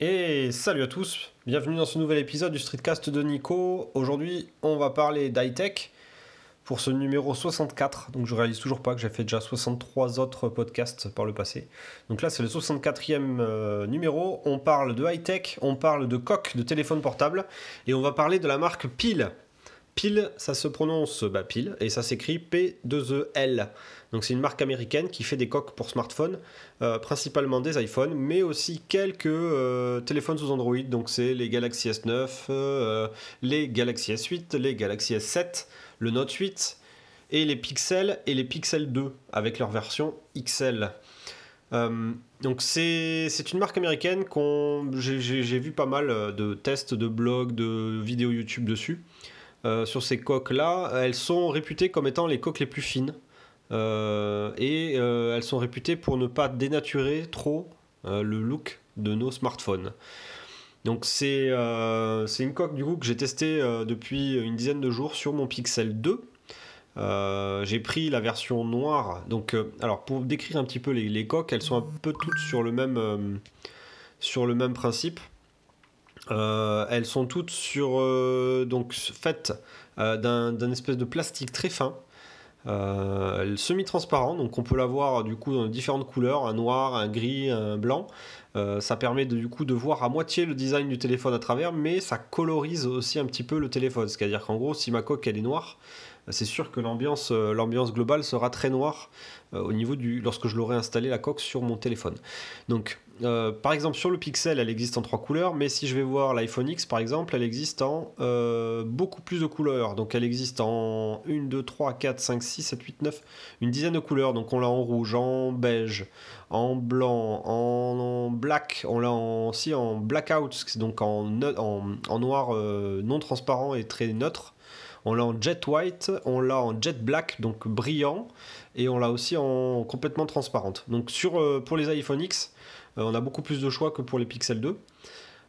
Et salut à tous, bienvenue dans ce nouvel épisode du Streetcast de Nico. Aujourd'hui, on va parler d'high-tech pour ce numéro 64. Donc je réalise toujours pas que j'ai fait déjà 63 autres podcasts par le passé. Donc là, c'est le 64e euh, numéro. On parle de high-tech, on parle de coque de téléphone portable et on va parler de la marque Pile. Pile, ça se prononce bah, pile et ça s'écrit P2EL. Donc c'est une marque américaine qui fait des coques pour smartphones, euh, principalement des iPhones, mais aussi quelques euh, téléphones sous Android. Donc c'est les Galaxy S9, euh, les Galaxy S8, les Galaxy S7, le Note 8 et les Pixel et les Pixel 2 avec leur version XL. donc c'est une marque américaine qu'on j'ai vu pas mal de tests de blogs, de vidéos YouTube dessus. Euh, sur ces coques-là, elles sont réputées comme étant les coques les plus fines. Euh, et euh, elles sont réputées pour ne pas dénaturer trop le look de nos smartphones. Donc c'est une coque du coup que j'ai testée depuis une dizaine de jours sur mon Pixel 2. j'ai pris la version noire. Donc, alors pour décrire un petit peu les, coques, elles sont un peu toutes sur le même principe. Euh, elles sont toutes sur, euh, donc faites euh, d'un espèce de plastique très fin, semi-transparent, donc on peut l'avoir du coup dans différentes couleurs, un noir, un gris, un blanc. ça permet de, du coup de voir à moitié le design du téléphone à travers, mais ça colorise aussi un petit peu le téléphone. C'est-à-dire qu'en gros, si ma coque elle est noire, c'est sûr que l'ambiance l'ambiance globale sera très noire au niveau du lorsque je l'aurai installé la coque sur mon téléphone. Donc euh, par exemple, sur le Pixel, elle existe en trois couleurs, mais si je vais voir l'iPhone X, par exemple, elle existe en euh, beaucoup plus de couleurs. Donc, elle existe en 1, 2, 3, 4, 5, 6, 7, 8, 9, une dizaine de couleurs. Donc, on l'a en rouge, en beige, en blanc, en, black, on l'a aussi en blackout, donc en, noir euh, non transparent et très neutre. On l'a en jet white, on l'a en jet black, donc brillant, et on l'a aussi en complètement transparente. Donc, sur, pour les iPhone X, euh, on a beaucoup plus de choix que pour les Pixel 2.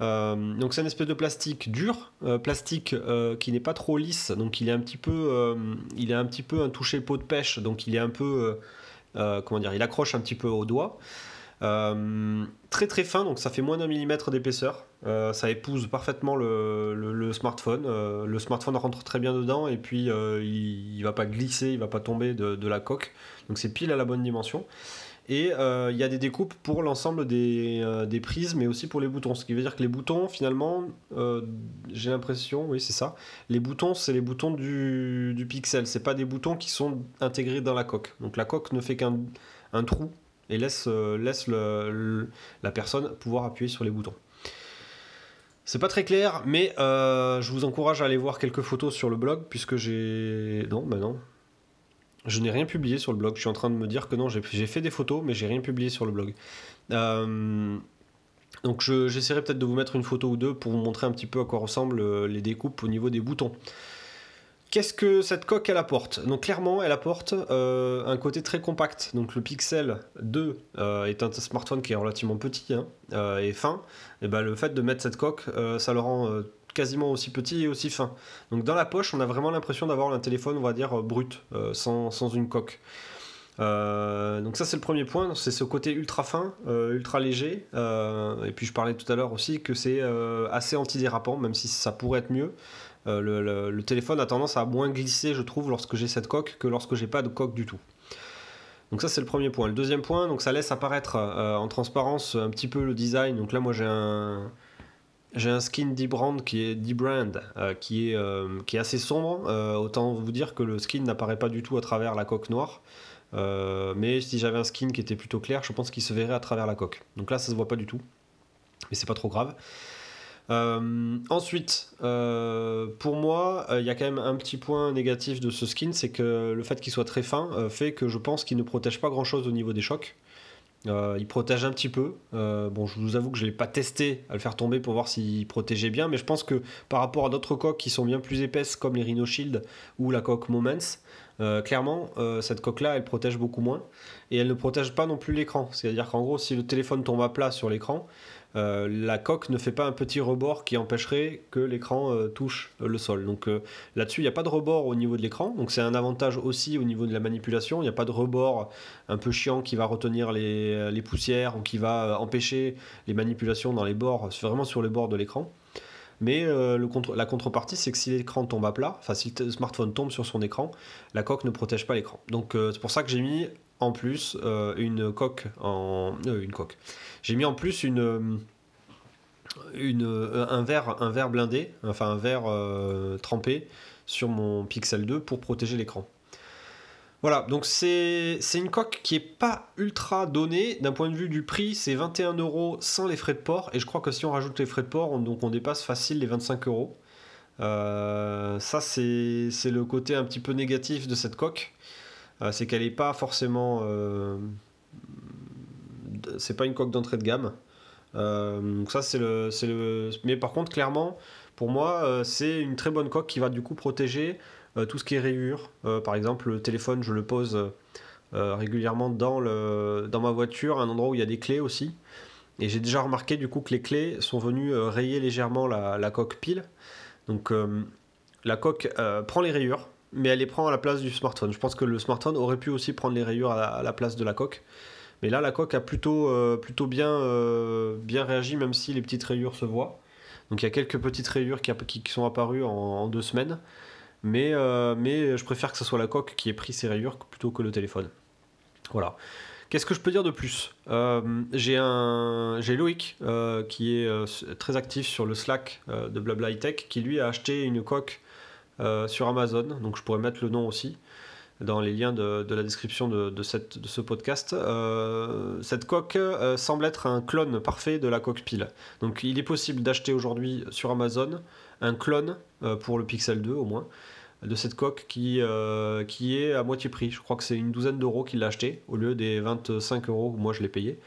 Euh, donc c'est une espèce de plastique dur, euh, plastique qui n'est pas trop lisse, donc il est un petit peu, il est un petit peu un toucher peau de pêche, donc il est un peu, comment dire, il accroche un petit peu au doigt. Très très fin, donc ça fait moins d'un millimètre d'épaisseur. ça épouse parfaitement le, smartphone. le smartphone rentre très bien dedans et puis il, ne va pas glisser, il va pas tomber de, la coque. Donc c'est pile à la bonne dimension. Et euh, il y a des découpes pour l'ensemble des, euh, prises, mais aussi pour les boutons. Ce qui veut dire que les boutons, finalement, euh, j'ai l'impression, oui, c'est ça. Les boutons, c'est les boutons du, du Pixel. C'est pas des boutons qui sont intégrés dans la coque. Donc la coque ne fait qu'un un trou et laisse, le, la personne pouvoir appuyer sur les boutons. C'est pas très clair, mais je vous encourage à aller voir quelques photos sur le blog, puisque j'ai. Non, bah non, je n'ai rien publié sur le blog. Je suis en train de me dire que non, j'ai fait des photos, mais j'ai rien publié sur le blog. Euh, donc j'essaierai peut-être de vous mettre une photo ou deux pour vous montrer un petit peu à quoi ressemblent euh, les découpes au niveau des boutons. Qu'est-ce que cette coque elle apporte? Donc clairement elle apporte euh, un côté très compact. Donc le Pixel 2 est un smartphone qui est relativement petit hein, et fin. Et ben, le fait de mettre cette coque, ça le rend quasiment aussi petit et aussi fin. Donc dans la poche, on a vraiment l'impression d'avoir un téléphone, on va dire, euh, brut, euh, sans, une coque. Euh, donc ça c'est le premier point, c'est ce côté ultra fin, ultra léger. et puis je parlais tout à l'heure aussi que c'est assez antidérapant, même si ça pourrait être mieux. Le, téléphone a tendance à moins glisser, je trouve, lorsque j'ai cette coque que lorsque j'ai pas de coque du tout. Donc ça c'est le premier point. Le deuxième point, donc ça laisse apparaître en transparence un petit peu le design. Donc là moi j'ai un, skin D-Brand qui est, euh, qui, est, euh, assez sombre. Euh, autant vous dire que le skin n'apparaît pas du tout à travers la coque noire. mais si j'avais un skin qui était plutôt clair, je pense qu'il se verrait à travers la coque. Donc là, ça se voit pas du tout. Mais c'est pas trop grave. Ensuite, pour moi, il y a quand même un petit point négatif de ce skin, c'est que le fait qu'il soit très fin fait que je pense qu'il ne protège pas grand chose au niveau des chocs. Euh, il protège un petit peu. Euh, bon, je vous avoue que je ne l'ai pas testé à le faire tomber pour voir s'il protégeait bien, mais je pense que par rapport à d'autres coques qui sont bien plus épaisses comme les Rhino Shield ou la coque Moments, euh, clairement, cette coque-là, elle protège beaucoup moins. Et elle ne protège pas non plus l'écran. C'est-à-dire qu'en gros, si le téléphone tombe à plat sur l'écran, la coque ne fait pas un petit rebord qui empêcherait que l'écran touche le sol. Donc là-dessus, il n'y a pas de rebord au niveau de l'écran. Donc c'est un avantage aussi au niveau de la manipulation. Il n'y a pas de rebord un peu chiant qui va retenir les, les poussières ou qui va empêcher les manipulations dans les bords, vraiment sur les bords de l'écran. Mais euh, la contrepartie, c'est que si l'écran tombe à plat, enfin si le smartphone tombe sur son écran, la coque ne protège pas l'écran. Donc euh, c'est pour ça que j'ai mis en plus euh, une coque en une coque. J'ai mis en plus une, une un verre un verre blindé, enfin un verre trempé sur mon Pixel 2 pour protéger l'écran. Voilà, donc c'est une coque qui est pas ultra donnée. D'un point de vue du prix, c'est 21 euros sans les frais de port. Et je crois que si on rajoute les frais de port, on, dépasse facile les 25 euros. Euh, ça, c'est le côté un petit peu négatif de cette coque. Euh, c'est qu'elle n'est pas forcément. Euh, c'est pas une coque d'entrée de gamme. ça, c'est le. Mais par contre, clairement, pour moi, c'est une très bonne coque qui va du coup protéger tout ce qui est rayures. Euh, par exemple, le téléphone, je le pose euh, régulièrement dans, le, dans ma voiture, un endroit où il y a des clés aussi. Et j'ai déjà remarqué du coup que les clés sont venues rayer légèrement la, coque pile. Donc la coque prend les rayures, mais elle les prend à la place du smartphone. Je pense que le smartphone aurait pu aussi prendre les rayures à la, place de la coque. Mais là, la coque a plutôt, plutôt bien, bien réagi, même si les petites rayures se voient. Donc il y a quelques petites rayures qui, qui, sont apparues en deux semaines. Mais, euh, mais je préfère que ce soit la coque qui ait pris ses rayures plutôt que le téléphone. Voilà. Qu'est-ce que je peux dire de plus? Euh, J'ai un, Loïc euh, qui est très actif sur le Slack de Blabla qui lui a acheté une coque sur Amazon. Donc je pourrais mettre le nom aussi dans les liens de, la description de ce podcast. cette coque semble être un clone parfait de la coque pile. Donc il est possible d'acheter aujourd'hui sur Amazon un clone pour le Pixel 2 au moins de cette coque qui, euh, qui est à moitié prix. Je crois que c'est une douzaine d'euros qu'il l'a acheté au lieu des 25 euros où moi je l'ai payé.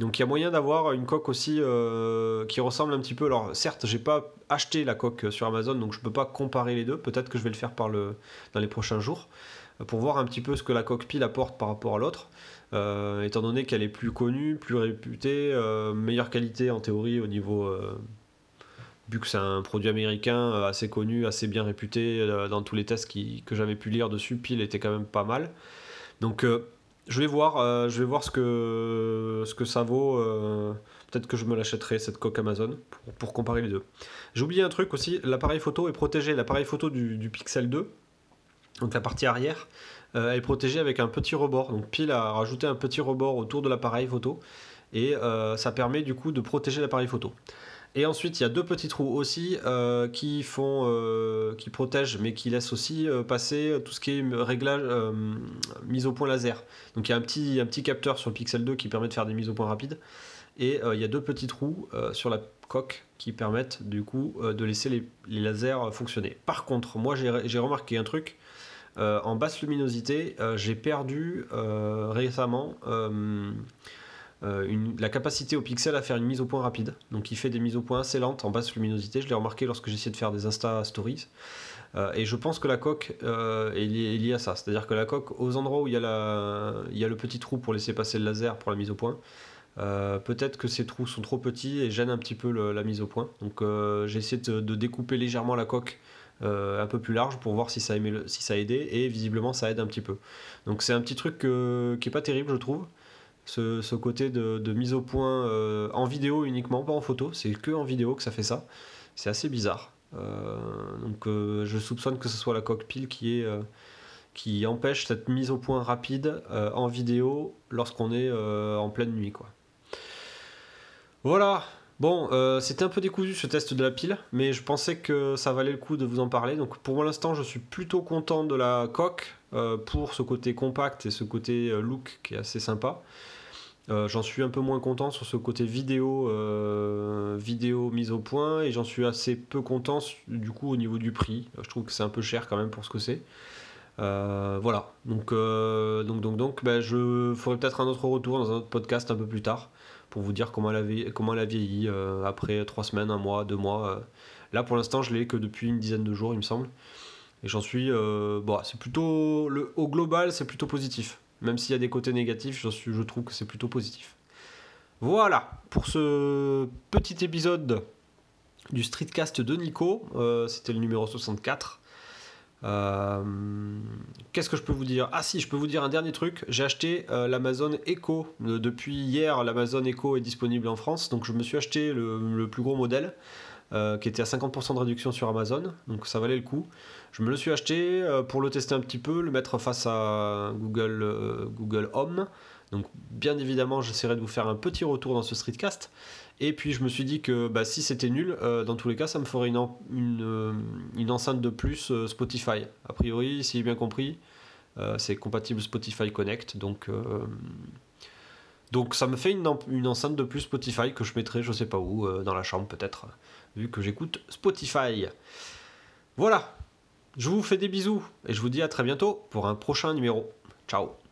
Donc il y a moyen d'avoir une coque aussi euh, qui ressemble un petit peu. Alors certes, j'ai pas acheté la coque sur Amazon, donc je peux pas comparer les deux. Peut-être que je vais le faire dans les prochains jours pour voir un petit peu ce que la coque pile apporte par rapport à l'autre. Euh, étant donné qu'elle est plus connue, plus réputée, meilleure qualité en théorie au niveau vu que c'est un produit américain euh, assez connu, assez bien réputé euh, dans tous les tests que j'avais pu lire dessus, pile était quand même pas mal. Donc euh, je vais voir, ce que ça vaut. Peut-être que je me l'achèterai cette coque Amazon pour, comparer les deux. J'ai oublié un truc aussi, l'appareil photo est protégé, l'appareil photo du, Pixel 2, donc la partie arrière, est protégée avec un petit rebord. Donc Pile a rajouté un petit rebord autour de l'appareil photo et ça permet du coup de protéger l'appareil photo. Et ensuite, il y a deux petits trous aussi euh, qui font, euh, qui protègent, mais qui laissent aussi euh, passer tout ce qui est réglage, mise au point laser. Donc il y a un petit, un petit capteur sur le Pixel 2 qui permet de faire des mises au point rapides. Et il y a deux petits trous sur la coque qui permettent du coup de laisser les, les, lasers fonctionner. Par contre, moi j'ai remarqué un truc. en basse luminosité, j'ai perdu récemment euh, la capacité au pixel à faire une mise au point rapide. Donc il fait des mises au point assez lentes en basse luminosité. Je l'ai remarqué lorsque j'essayais de faire des Insta Stories. Euh, et je pense que la coque euh, est, liée, à ça. C'est-à-dire que la coque, aux endroits où il y, a le petit trou pour laisser passer le laser pour la mise au point, peut-être que ces trous sont trop petits et gênent un petit peu la mise au point. Donc j'ai essayé de, découper légèrement la coque un peu plus large pour voir si ça, aimait ça aidait et visiblement ça aide un petit peu. Donc c'est un petit truc qui est pas terrible je trouve ce, côté de, mise au point euh, en vidéo uniquement, pas en photo, c'est que en vidéo que ça fait ça. C'est assez bizarre. Euh, donc euh, je soupçonne que ce soit la coque pile qui, est, qui empêche cette mise au point rapide en vidéo lorsqu'on est en pleine nuit. Quoi. Voilà, Bon, c'était un peu décousu ce test de la pile, mais je pensais que ça valait le coup de vous en parler. Donc pour l'instant, je suis plutôt content de la coque pour ce côté compact et ce côté look qui est assez sympa. Euh, j'en suis un peu moins content sur ce côté vidéo, euh, vidéo mise au point et j'en suis assez peu content du coup au niveau du prix. Je trouve que c'est un peu cher quand même pour ce que c'est. Euh, voilà, donc, donc, donc, donc ben, je ferai peut-être un autre retour dans un autre podcast un peu plus tard pour vous dire comment elle a, comment elle a vieilli après trois semaines, un mois, deux mois. Là pour l'instant, je l'ai que depuis une dizaine de jours, il me semble. Et j'en suis. bon, c'est plutôt. Le, au global, c'est plutôt positif. Même s'il y a des côtés négatifs, je, trouve que c'est plutôt positif. Voilà, pour ce petit épisode du streetcast de Nico, euh, c'était le numéro 64. Euh, qu'est-ce que je peux vous dire? Ah si, je peux vous dire un dernier truc. J'ai acheté euh, l'Amazon Echo. depuis hier, l'Amazon Echo est disponible en France. Donc je me suis acheté le, plus gros modèle. Qui était à 50% de réduction sur Amazon, donc ça valait le coup. Je me le suis acheté pour le tester un petit peu, le mettre face à Google, Google Home. Donc bien évidemment, j'essaierai de vous faire un petit retour dans ce streetcast. Et puis je me suis dit que bah, si c'était nul, euh, dans tous les cas, ça me ferait une, euh, une, enceinte de plus euh, Spotify. A priori, si j'ai bien compris, c'est compatible Spotify Connect. Donc, donc ça me fait une, enceinte de plus Spotify que je mettrai je sais pas où, dans la chambre peut-être, vu que j'écoute Spotify. Voilà, je vous fais des bisous et je vous dis à très bientôt pour un prochain numéro. Ciao